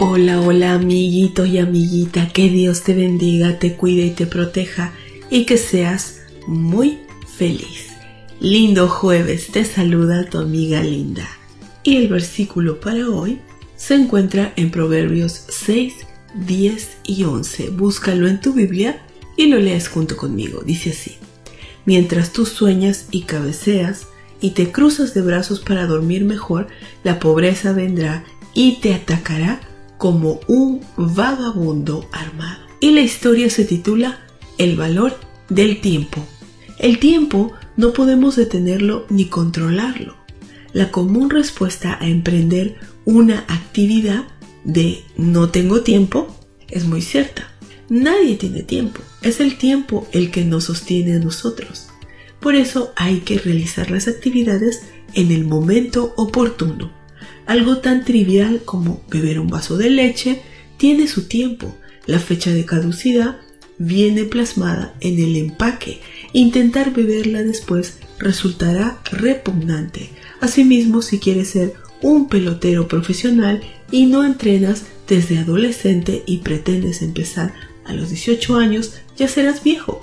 Hola, hola amiguito y amiguita, que Dios te bendiga, te cuide y te proteja y que seas muy feliz. Lindo jueves, te saluda tu amiga Linda. Y el versículo para hoy se encuentra en Proverbios 6, 10 y 11. Búscalo en tu Biblia y lo lees junto conmigo. Dice así. Mientras tú sueñas y cabeceas y te cruzas de brazos para dormir mejor, la pobreza vendrá y te atacará como un vagabundo armado. Y la historia se titula El valor del tiempo. El tiempo no podemos detenerlo ni controlarlo. La común respuesta a emprender una actividad de no tengo tiempo es muy cierta. Nadie tiene tiempo. Es el tiempo el que nos sostiene a nosotros. Por eso hay que realizar las actividades en el momento oportuno. Algo tan trivial como beber un vaso de leche tiene su tiempo. La fecha de caducidad viene plasmada en el empaque. Intentar beberla después resultará repugnante. Asimismo, si quieres ser un pelotero profesional y no entrenas desde adolescente y pretendes empezar a los 18 años, ya serás viejo.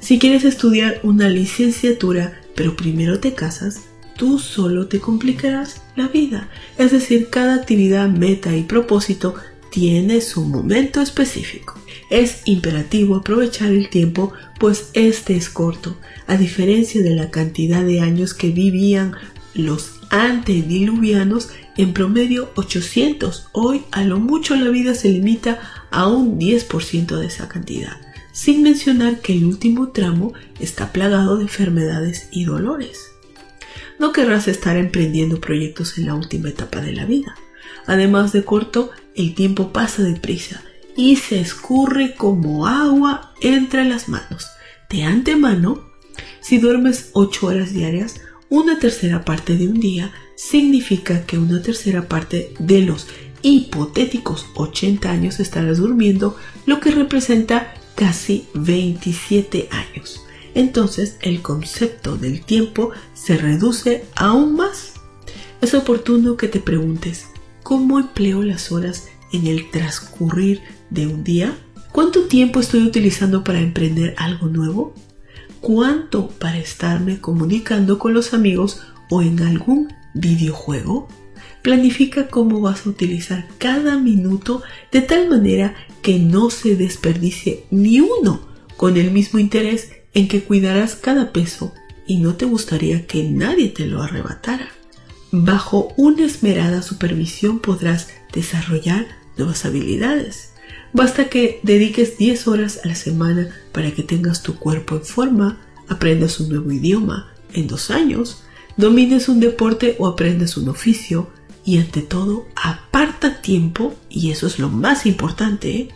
Si quieres estudiar una licenciatura, pero primero te casas, tú solo te complicarás la vida. Es decir, cada actividad, meta y propósito tiene su momento específico. Es imperativo aprovechar el tiempo, pues este es corto, a diferencia de la cantidad de años que vivían los antediluvianos, en promedio 800. Hoy a lo mucho la vida se limita a un 10% de esa cantidad, sin mencionar que el último tramo está plagado de enfermedades y dolores. No querrás estar emprendiendo proyectos en la última etapa de la vida. Además de corto, el tiempo pasa deprisa y se escurre como agua entre las manos. De antemano, si duermes 8 horas diarias, una tercera parte de un día significa que una tercera parte de los hipotéticos 80 años estarás durmiendo, lo que representa casi 27 años. Entonces el concepto del tiempo se reduce aún más. Es oportuno que te preguntes, ¿cómo empleo las horas en el transcurrir de un día? ¿Cuánto tiempo estoy utilizando para emprender algo nuevo? ¿Cuánto para estarme comunicando con los amigos o en algún videojuego? Planifica cómo vas a utilizar cada minuto de tal manera que no se desperdicie ni uno con el mismo interés en que cuidarás cada peso y no te gustaría que nadie te lo arrebatara. Bajo una esmerada supervisión podrás desarrollar nuevas habilidades. Basta que dediques 10 horas a la semana para que tengas tu cuerpo en forma, aprendas un nuevo idioma en dos años, domines un deporte o aprendas un oficio y ante todo aparta tiempo, y eso es lo más importante, ¿eh?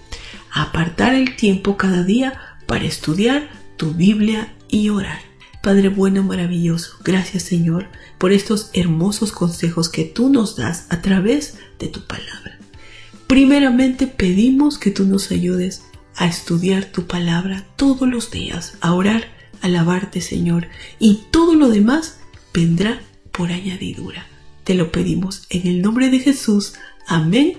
apartar el tiempo cada día para estudiar tu Biblia y orar. Padre bueno, maravilloso, gracias Señor por estos hermosos consejos que tú nos das a través de tu palabra. Primeramente pedimos que tú nos ayudes a estudiar tu palabra todos los días, a orar, a alabarte Señor, y todo lo demás vendrá por añadidura. Te lo pedimos en el nombre de Jesús. Amén